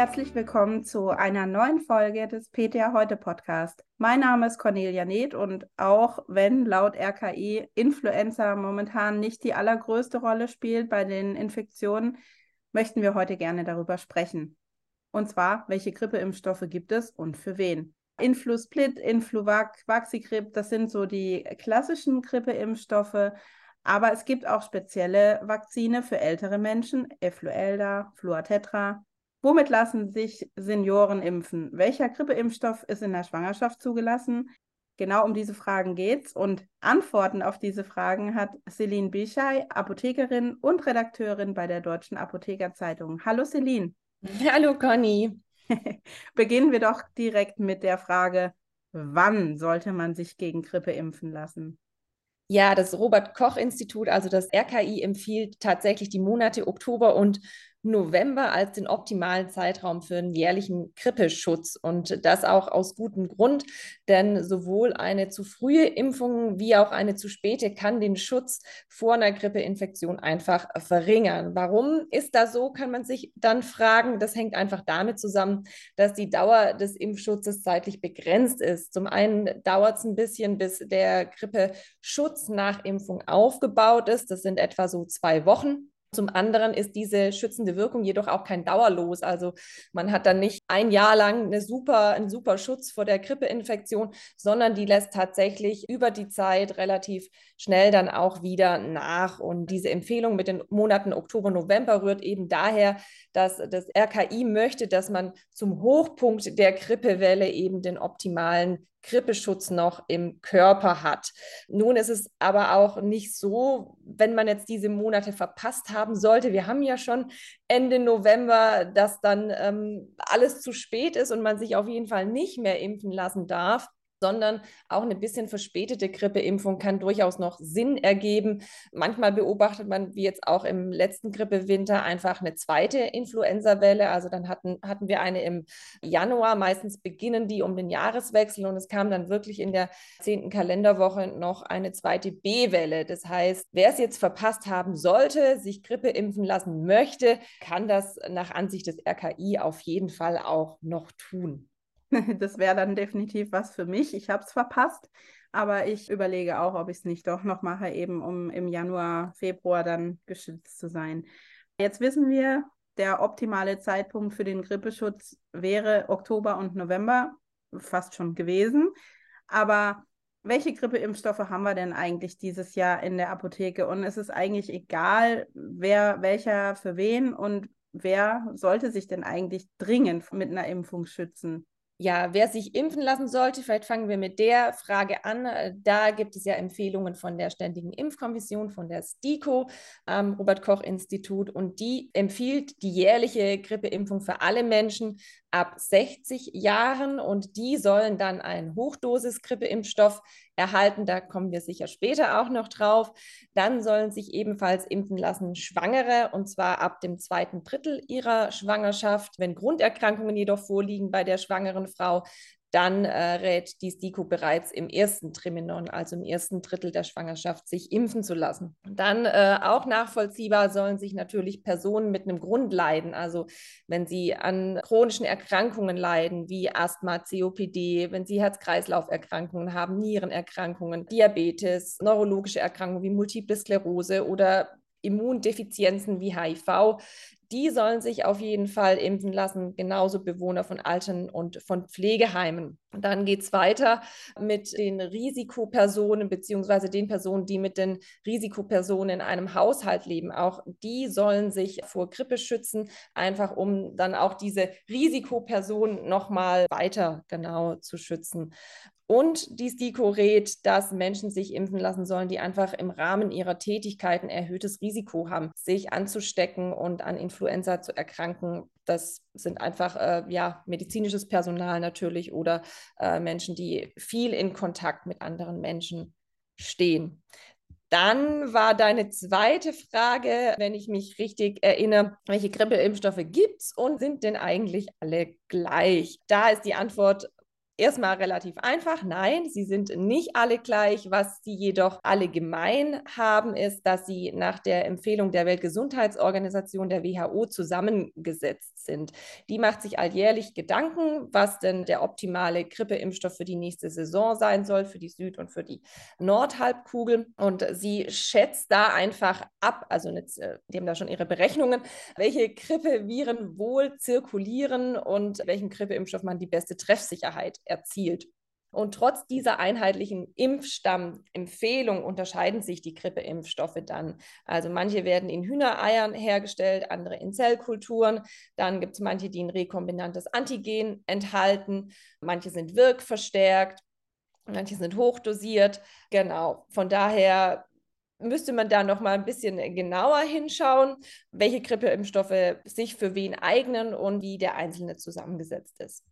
herzlich willkommen zu einer neuen Folge des PTA Heute Podcast. Mein Name ist Cornelia Neth und auch wenn laut RKI Influenza momentan nicht die allergrößte Rolle spielt bei den Infektionen, möchten wir heute gerne darüber sprechen. Und zwar, welche Grippeimpfstoffe gibt es und für wen? Influsplit, Influvac, Vaxigrip, das sind so die klassischen Grippeimpfstoffe. Aber es gibt auch spezielle Vakzine für ältere Menschen, Effluelda, Fluatetra, Womit lassen sich Senioren impfen? Welcher Grippeimpfstoff ist in der Schwangerschaft zugelassen? Genau um diese Fragen geht's und Antworten auf diese Fragen hat Celine Bischei, Apothekerin und Redakteurin bei der Deutschen Apothekerzeitung. Hallo Celine. Hallo Conny. Beginnen wir doch direkt mit der Frage, wann sollte man sich gegen Grippe impfen lassen? Ja, das Robert Koch Institut, also das RKI, empfiehlt tatsächlich die Monate Oktober und November als den optimalen Zeitraum für einen jährlichen Grippeschutz. Und das auch aus gutem Grund, denn sowohl eine zu frühe Impfung wie auch eine zu späte kann den Schutz vor einer Grippeinfektion einfach verringern. Warum ist das so, kann man sich dann fragen. Das hängt einfach damit zusammen, dass die Dauer des Impfschutzes zeitlich begrenzt ist. Zum einen dauert es ein bisschen, bis der Grippeschutz nach Impfung aufgebaut ist. Das sind etwa so zwei Wochen. Zum anderen ist diese schützende Wirkung jedoch auch kein Dauerlos. Also man hat dann nicht ein Jahr lang eine super, einen super Schutz vor der Grippeinfektion, sondern die lässt tatsächlich über die Zeit relativ schnell dann auch wieder nach. Und diese Empfehlung mit den Monaten Oktober, November rührt eben daher, dass das RKI möchte, dass man zum Hochpunkt der Grippewelle eben den optimalen Grippeschutz noch im Körper hat. Nun ist es aber auch nicht so, wenn man jetzt diese Monate verpasst haben sollte. Wir haben ja schon Ende November, dass dann ähm, alles zu spät ist und man sich auf jeden Fall nicht mehr impfen lassen darf sondern auch eine bisschen verspätete Grippeimpfung kann durchaus noch Sinn ergeben. Manchmal beobachtet man, wie jetzt auch im letzten Grippewinter, einfach eine zweite Influenza-Welle. Also dann hatten, hatten wir eine im Januar, meistens beginnen die um den Jahreswechsel und es kam dann wirklich in der zehnten Kalenderwoche noch eine zweite B-Welle. Das heißt, wer es jetzt verpasst haben sollte, sich Grippe impfen lassen möchte, kann das nach Ansicht des RKI auf jeden Fall auch noch tun. Das wäre dann definitiv was für mich. Ich habe es verpasst, aber ich überlege auch, ob ich es nicht doch noch mache, eben um im Januar, Februar dann geschützt zu sein. Jetzt wissen wir, der optimale Zeitpunkt für den Grippeschutz wäre Oktober und November, fast schon gewesen. Aber welche Grippeimpfstoffe haben wir denn eigentlich dieses Jahr in der Apotheke? Und es ist eigentlich egal, wer welcher für wen und wer sollte sich denn eigentlich dringend mit einer Impfung schützen? Ja, wer sich impfen lassen sollte, vielleicht fangen wir mit der Frage an. Äh, da gibt es ja Empfehlungen von der Ständigen Impfkommission, von der STIKO am Robert Koch Institut und die empfiehlt die jährliche Grippeimpfung für alle Menschen ab 60 Jahren und die sollen dann einen Hochdosis-Grippeimpfstoff erhalten. Da kommen wir sicher später auch noch drauf. Dann sollen sich ebenfalls impfen lassen Schwangere und zwar ab dem zweiten Drittel ihrer Schwangerschaft. Wenn Grunderkrankungen jedoch vorliegen bei der schwangeren Frau, dann äh, rät die STIKO bereits im ersten Trimenon, also im ersten Drittel der Schwangerschaft, sich impfen zu lassen. Dann äh, auch nachvollziehbar sollen sich natürlich Personen mit einem Grundleiden, also wenn sie an chronischen Erkrankungen leiden, wie Asthma, COPD, wenn sie Herz-Kreislauf-Erkrankungen haben, Nierenerkrankungen, Diabetes, neurologische Erkrankungen wie Multiple Sklerose oder Immundefizienzen wie HIV, die sollen sich auf jeden Fall impfen lassen, genauso Bewohner von Alten und von Pflegeheimen. Und dann geht es weiter mit den Risikopersonen beziehungsweise den Personen, die mit den Risikopersonen in einem Haushalt leben. Auch die sollen sich vor Grippe schützen, einfach um dann auch diese Risikopersonen nochmal weiter genau zu schützen. Und die STIKO rät, dass Menschen sich impfen lassen sollen, die einfach im Rahmen ihrer Tätigkeiten erhöhtes Risiko haben, sich anzustecken und an Influenza zu erkranken. Das sind einfach äh, ja, medizinisches Personal natürlich oder äh, Menschen, die viel in Kontakt mit anderen Menschen stehen. Dann war deine zweite Frage, wenn ich mich richtig erinnere, welche Grippeimpfstoffe gibt es und sind denn eigentlich alle gleich? Da ist die Antwort erstmal relativ einfach. Nein, sie sind nicht alle gleich. Was sie jedoch alle gemein haben, ist, dass sie nach der Empfehlung der Weltgesundheitsorganisation, der WHO, zusammengesetzt sind. Die macht sich alljährlich Gedanken, was denn der optimale Grippeimpfstoff für die nächste Saison sein soll, für die Süd- und für die Nordhalbkugel. Und sie schätzt da einfach ab, also nicht, äh, die haben da schon ihre Berechnungen, welche Grippeviren wohl zirkulieren und welchen Grippeimpfstoff man die beste Treffsicherheit erzielt. Und trotz dieser einheitlichen Impfstammempfehlung unterscheiden sich die Grippeimpfstoffe dann. Also manche werden in Hühnereiern hergestellt, andere in Zellkulturen. Dann gibt es manche, die ein rekombinantes Antigen enthalten. Manche sind wirkverstärkt, manche sind hochdosiert. Genau. Von daher müsste man da noch mal ein bisschen genauer hinschauen, welche Grippeimpfstoffe sich für wen eignen und wie der einzelne zusammengesetzt ist.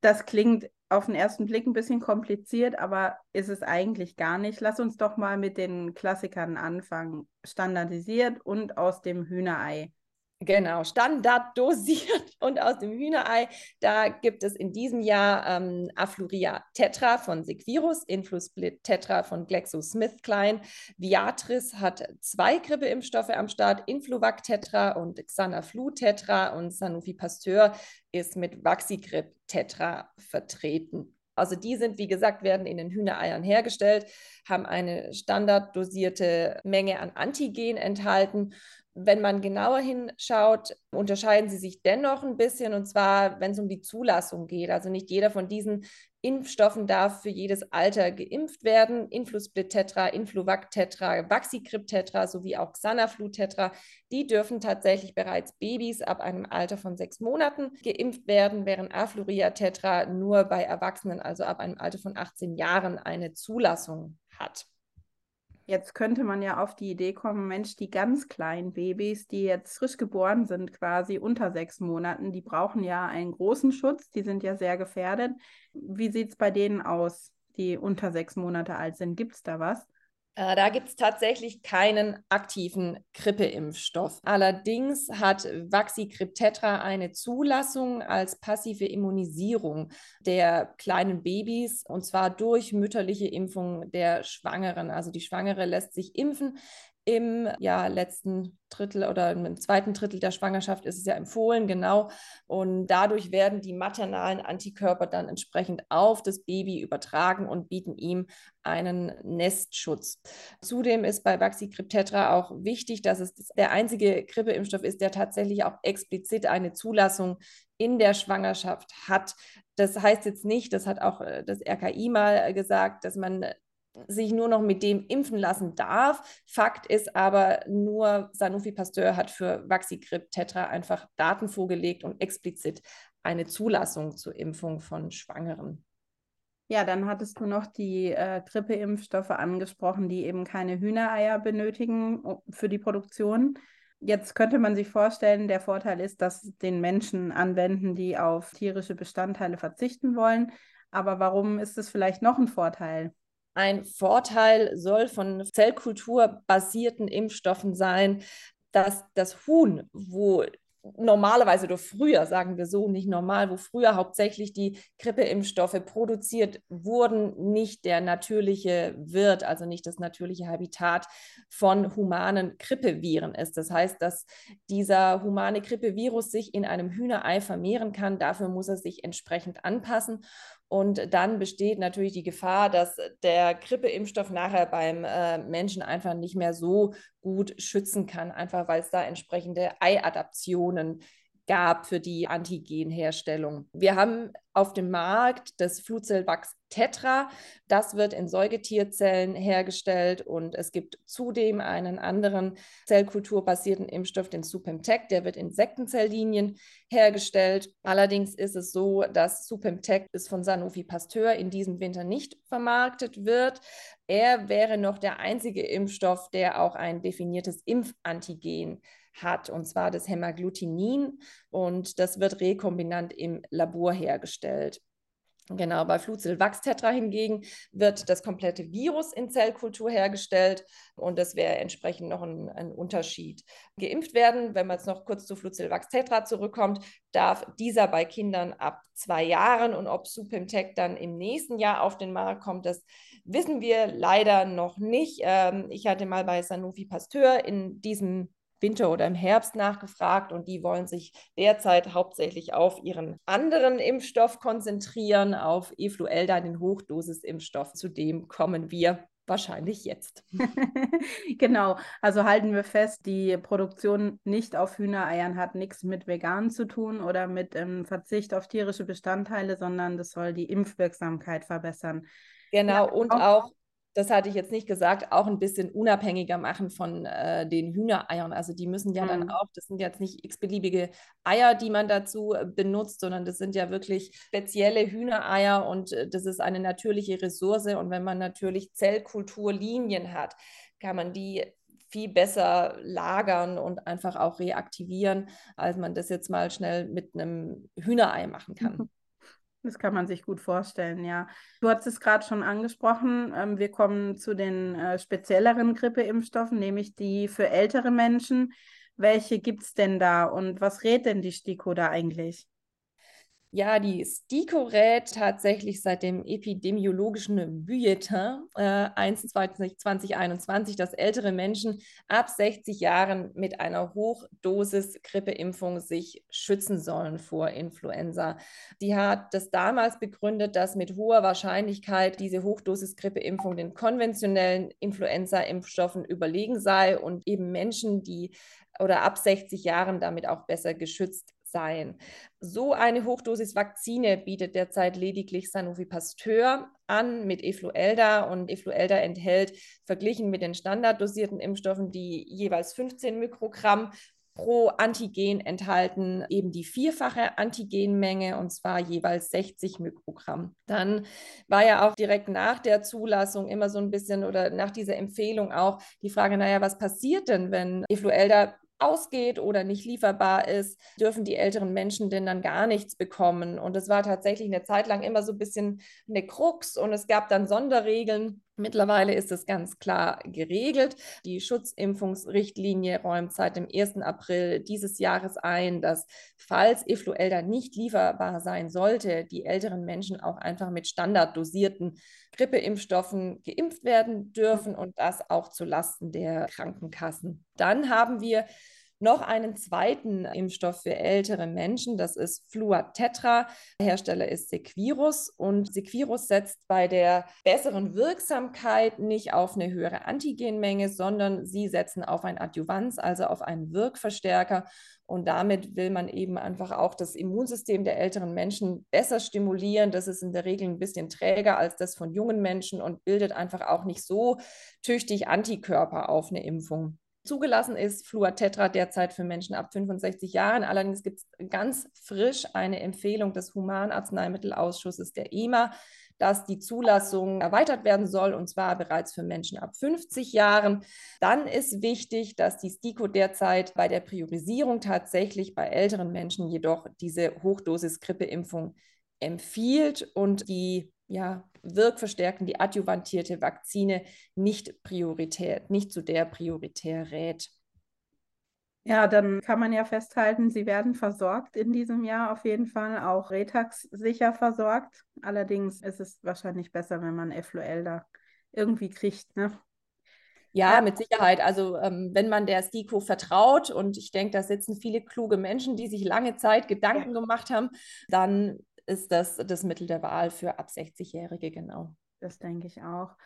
Das klingt auf den ersten Blick ein bisschen kompliziert, aber ist es eigentlich gar nicht. Lass uns doch mal mit den Klassikern anfangen. Standardisiert und aus dem Hühnerei. Genau, standarddosiert und aus dem Hühnerei. Da gibt es in diesem Jahr ähm, Afluria Tetra von Sequirus, Influsplit Tetra von GlaxoSmithKline. Viatris hat zwei Grippeimpfstoffe am Start, Influvac Tetra und Xanaflu Tetra und Sanofi Pasteur ist mit Vaxigrip Tetra vertreten. Also die sind, wie gesagt, werden in den Hühnereiern hergestellt, haben eine standarddosierte Menge an Antigen enthalten wenn man genauer hinschaut, unterscheiden sie sich dennoch ein bisschen, und zwar, wenn es um die Zulassung geht. Also nicht jeder von diesen Impfstoffen darf für jedes Alter geimpft werden. Influsplit Tetra, Influvac Tetra, Vaxigrip Tetra sowie auch Xanaflu Tetra, die dürfen tatsächlich bereits Babys ab einem Alter von sechs Monaten geimpft werden, während Afluria Tetra nur bei Erwachsenen, also ab einem Alter von 18 Jahren, eine Zulassung hat. Jetzt könnte man ja auf die Idee kommen, Mensch, die ganz kleinen Babys, die jetzt frisch geboren sind, quasi unter sechs Monaten, die brauchen ja einen großen Schutz, die sind ja sehr gefährdet. Wie sieht es bei denen aus, die unter sechs Monate alt sind? Gibt es da was? Äh, da gibt es tatsächlich keinen aktiven Grippeimpfstoff. Allerdings hat Vaxigrip Tetra eine Zulassung als passive Immunisierung der kleinen Babys und zwar durch mütterliche Impfung der Schwangeren. Also die Schwangere lässt sich impfen im ja, letzten Drittel oder im zweiten Drittel der Schwangerschaft ist es ja empfohlen, genau. Und dadurch werden die maternalen Antikörper dann entsprechend auf das Baby übertragen und bieten ihm einen Nestschutz. Zudem ist bei Vaxigrip Tetra auch wichtig, dass es der einzige Grippeimpfstoff ist, der tatsächlich auch explizit eine Zulassung in der Schwangerschaft hat. Das heißt jetzt nicht, das hat auch äh, das RKI mal gesagt, dass man sich nur noch mit dem impfen lassen darf. Fakt ist aber, nur Sanofi Pasteur hat für Vaxigrip Tetra einfach Daten vorgelegt und explizit eine Zulassung zur Impfung von Schwangeren. Ja, dann hattest du noch die äh, Grippeimpfstoffe angesprochen, die eben keine Hühnereier benötigen für die Produktion. Jetzt könnte man sich vorstellen, der Vorteil ist, dass den Menschen anwenden, die auf tierische Bestandteile verzichten wollen. Aber warum ist es vielleicht noch ein Vorteil? Ein Vorteil soll von zellkulturbasierten Impfstoffen sein, dass das Huhn, wo normalerweise oder früher, sagen wir so, nicht normal, wo früher hauptsächlich die Grippeimpfstoffe produziert wurden, nicht der natürliche Wirt, also nicht das natürliche Habitat von humanen Grippeviren ist. Das heißt, dass dieser humane Grippevirus sich in einem Hühnerei vermehren kann. Dafür muss er sich entsprechend anpassen. Und dann besteht natürlich die Gefahr, dass der Grippeimpfstoff nachher beim äh, Menschen einfach nicht mehr so gut schützen kann, einfach weil es da entsprechende Eiadaptionen gab für die Antigenherstellung. Wir haben auf dem Markt das Flutzellwachs Tetra. Das wird in Säugetierzellen hergestellt und es gibt zudem einen anderen zellkulturbasierten Impfstoff, den Supemtec, der wird in Insektenzelllinien hergestellt. Allerdings ist es so, dass Supemtec ist von Sanofi Pasteur in diesem Winter nicht vermarktet wird. Er wäre noch der einzige Impfstoff, der auch ein definiertes Impfantigen hat, und zwar das Hämagglutinin. Und das wird rekombinant im Labor hergestellt. Genau, bei Fluzil-Wachstetra hingegen wird das komplette Virus in Zellkultur hergestellt und das wäre entsprechend noch ein, ein, Unterschied. Geimpft werden, wenn man jetzt noch kurz zu Fluzil-Wachstetra zurückkommt, darf dieser bei Kindern ab zwei Jahren und ob Supimtec dann im nächsten Jahr auf den Markt kommt, das wissen wir leider noch nicht. Ähm, ich hatte mal bei Sanofi Pasteur in diesem Winter oder im Herbst nachgefragt und die wollen sich derzeit hauptsächlich auf ihren anderen Impfstoff konzentrieren, auf Efluelda, den Hochdosisimpfstoff. Zu dem kommen wir wahrscheinlich jetzt. genau, also halten wir fest, die Produktion nicht auf Hühnereiern hat nichts mit vegan zu tun oder mit ähm, Verzicht auf tierische Bestandteile, sondern das soll die Impfwirksamkeit verbessern. Genau, ja, und auch, auch das hatte ich jetzt nicht gesagt, auch ein bisschen unabhängiger machen von äh, den Hühnereiern. Also die müssen ja mhm. dann auch, das sind jetzt nicht x-beliebige Eier, die man dazu äh, benutzt, sondern das sind ja wirklich spezielle Hühnereier und äh, das ist eine natürliche Ressource. Und wenn man natürlich Zellkulturlinien hat, kann man die viel besser lagern und einfach auch reaktivieren, als man das jetzt mal schnell mit einem Hühnerei machen kann. Das kann man sich gut vorstellen, ja. Du hast es gerade schon angesprochen. Ähm, wir kommen zu den äh, spezielleren Grippeimpfstoffen, nämlich die für ältere Menschen. Welche gibt es denn da und was rät denn die STIKO da eigentlich? Ja, die STIKO rät tatsächlich seit dem epidemiologischen Bulletin äh, 2021, dass ältere Menschen ab 60 Jahren mit einer Hochdosis-Grippeimpfung sich schützen sollen vor Influenza. Die hat das damals begründet, dass mit hoher Wahrscheinlichkeit diese Hochdosis-Grippeimpfung den konventionellen Influenza-Impfstoffen überlegen sei und eben Menschen, die oder ab 60 Jahren damit auch besser geschützt sein. So eine Hochdosis-Vakzine bietet derzeit lediglich Sanofi Pasteur an mit Efluelda und Efluelda enthält verglichen mit den standarddosierten Impfstoffen, die jeweils 15 Mikrogramm pro Antigen enthalten eben die vierfache Antigenmenge und zwar jeweils 60 Mikrogramm. Dann war ja auch direkt nach der Zulassung immer so ein bisschen oder nach dieser Empfehlung auch die Frage, naja, was passiert denn, wenn Efluelda ausgeht oder nicht lieferbar ist, dürfen die älteren Menschen denn dann gar nichts bekommen. Und es war tatsächlich eine Zeit lang immer so ein bisschen eine Krux und es gab dann Sonderregeln. Mittlerweile ist es ganz klar geregelt. Die Schutzimpfungsrichtlinie räumt seit dem 1. April dieses Jahres ein, dass falls Efluelda nicht lieferbar sein sollte, die älteren Menschen auch einfach mit standarddosierten Grippeimpfstoffen geimpft werden dürfen und das auch zu Lasten der Krankenkassen. Dann haben wir noch einen zweiten Impfstoff für ältere Menschen. Das ist Fluatetra. Hersteller ist Sequirus und Sequirus setzt bei der besseren Wirksamkeit nicht auf eine höhere Antigenmenge, sondern sie setzen auf ein Adjuvanz, also auf einen Wirkverstärker. Und damit will man eben einfach auch das Immunsystem der älteren Menschen besser stimulieren. Das ist in der Regel ein bisschen träger als das von jungen Menschen und bildet einfach auch nicht so tüchtig Antikörper auf eine Impfung. Zugelassen ist Fluatetra derzeit für Menschen ab 65 Jahren. Allerdings gibt es ganz frisch eine Empfehlung des Humanarzneimittelausschusses der EMA, dass die Zulassung erweitert werden soll, und zwar bereits für Menschen ab 50 Jahren. Dann ist wichtig, dass die STIKO derzeit bei der Priorisierung tatsächlich bei älteren Menschen jedoch diese Hochdosis-Grippeimpfung empfiehlt und die ja, wirkverstärken die adjuvantierte Vakzine nicht prioritär, nicht zu der prioritär rät. Ja, dann kann man ja festhalten, sie werden versorgt in diesem Jahr auf jeden Fall, auch Retax sicher versorgt. Allerdings ist es wahrscheinlich besser, wenn man Effluel da irgendwie kriegt, ne? Ja, ja, mit Sicherheit. Also ähm, wenn man der STIKO vertraut und ich denke, da sitzen viele kluge Menschen, die sich lange Zeit Gedanken ja. gemacht haben, dann ist das das Mittel der Wahl für ab 60-Jährige, genau. Das denke ich auch.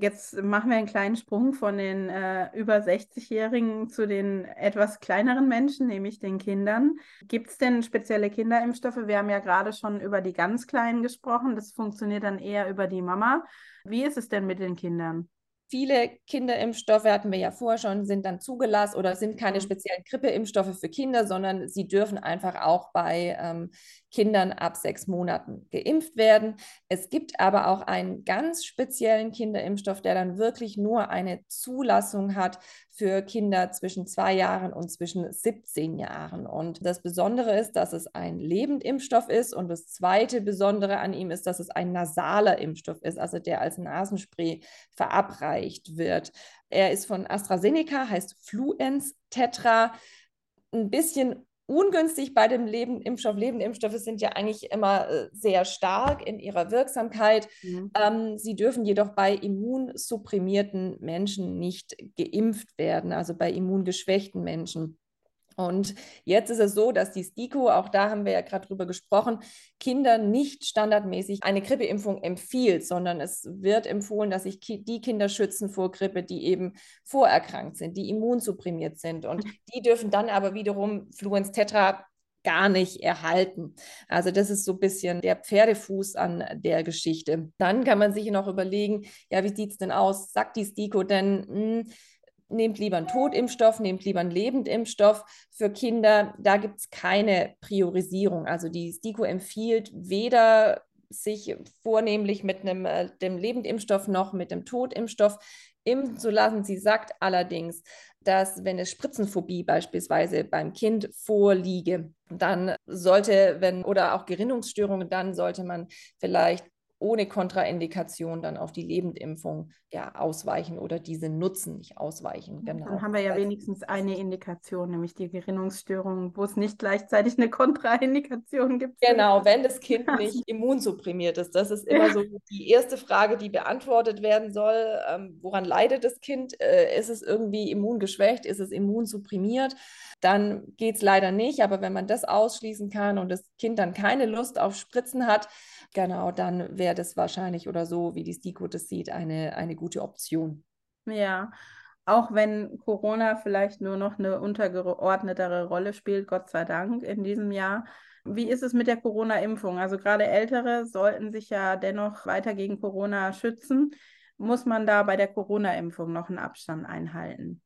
Jetzt machen wir einen kleinen Sprung von den äh, über 60-Jährigen zu den etwas kleineren Menschen, nämlich den Kindern. Gibt es denn spezielle Kinderimpfstoffe? Wir haben ja gerade schon über die ganz Kleinen gesprochen. Das funktioniert dann eher über die Mama. Wie ist es denn mit den Kindern? Viele Kinderimpfstoffe hatten wir ja vorher schon, sind dann zugelassen oder sind keine mhm. speziellen Grippeimpfstoffe für Kinder, sondern sie dürfen einfach auch bei ähm, Kindern ab sechs Monaten geimpft werden. Es gibt aber auch einen ganz speziellen Kinderimpfstoff, der dann wirklich nur eine Zulassung hat für Kinder zwischen zwei Jahren und zwischen 17 Jahren. Und das Besondere ist, dass es ein Lebendimpfstoff ist. Und das zweite Besondere an ihm ist, dass es ein nasaler Impfstoff ist, also der als Nasenspray verabreicht wird. Er ist von AstraZeneca, heißt Fluenz Tetra. Ein bisschen ungünstig bei dem Lebenimpfstoff. Lebenimpfstoffe sind ja eigentlich immer äh, sehr stark in ihrer Wirksamkeit. Mhm. Ähm, sie dürfen jedoch bei immunsupprimierten Menschen nicht geimpft werden, also bei immungeschwächten Menschen. Und jetzt ist es so, dass die STIKO, auch da haben wir ja gerade drüber gesprochen, Kindern nicht standardmäßig eine Grippeimpfung empfiehlt, sondern es wird empfohlen, dass sich die Kinder schützen vor Grippe, die eben vorerkrankt sind, die immunsupprimiert sind. Und mhm. die dürfen dann aber wiederum Fluenz Tetra gar nicht erhalten. Also das ist so ein bisschen der Pferdefuß an der Geschichte. Dann kann man sich noch überlegen, ja, wie sieht es denn aus? Sagt die STIKO denn, mh, hm, nehmt lieber einen Totimpfstoff, nehmt lieber einen Lebendimpfstoff für Kinder. Da gibt es keine Priorisierung. Also die STIKO empfiehlt weder sich vornehmlich mit einem, äh, dem Lebendimpfstoff noch mit dem Totimpfstoff impfen zu lassen. Sie sagt allerdings, dass wenn es Spritzenphobie beispielsweise beim Kind vorliege, dann sollte, wenn oder auch Gerinnungsstörungen, dann sollte man vielleicht ohne Kontraindikation dann auf die Lebendimpfung ja, ausweichen oder diese nutzen, nicht ausweichen. Genau. Dann haben wir ja also, wenigstens eine Indikation, nämlich die Gerinnungsstörung, wo es nicht gleichzeitig eine Kontraindikation gibt. Genau, wenn das Kind nicht immunsupprimiert ist. Das ist immer so die erste Frage, die beantwortet werden soll. Ähm, woran leidet das Kind? Äh, ist es irgendwie immungeschwächt? Ist es immunsupprimiert? Dann geht es leider nicht. Aber wenn man das ausschließen kann und das Kind dann keine Lust auf Spritzen hat, Genau, dann wäre das wahrscheinlich oder so, wie die STIKO das sieht, eine, eine gute Option. Ja, auch wenn Corona vielleicht nur noch eine untergeordnetere Rolle spielt, Gott sei Dank in diesem Jahr. Wie ist es mit der Corona-Impfung? Also gerade Ältere sollten sich ja dennoch weiter gegen Corona schützen. Muss man da bei der Corona-Impfung noch einen Abstand einhalten?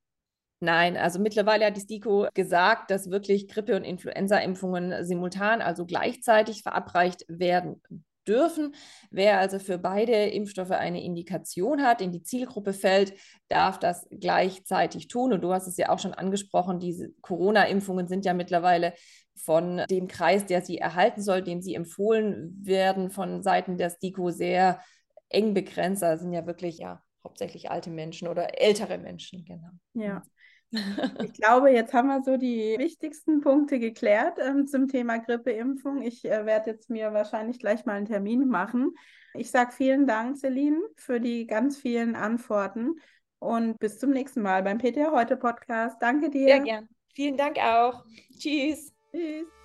Nein, also mittlerweile hat die STIKO gesagt, dass wirklich Grippe- und Influenza-Impfungen simultan, also gleichzeitig verabreicht werden dürfen. Wer also für beide Impfstoffe eine Indikation hat, in die Zielgruppe fällt, darf das gleichzeitig tun. Und du hast es ja auch schon angesprochen, diese Corona-Impfungen sind ja mittlerweile von dem Kreis, der sie erhalten soll, dem sie empfohlen werden, von Seiten der STIKO sehr eng begrenzt. Das sind ja wirklich ja hauptsächlich alte Menschen oder ältere Menschen, genau. Ja. Ich glaube, jetzt haben wir so die wichtigsten Punkte geklärt ähm, zum Thema Grippeimpfung. Ich äh, werde jetzt mir wahrscheinlich gleich mal einen Termin machen. Ich sage vielen Dank, Celine, für die ganz vielen Antworten und bis zum nächsten Mal beim PTA Heute Podcast. Danke dir. Sehr gern. Vielen Dank auch. Tschüss. Tschüss.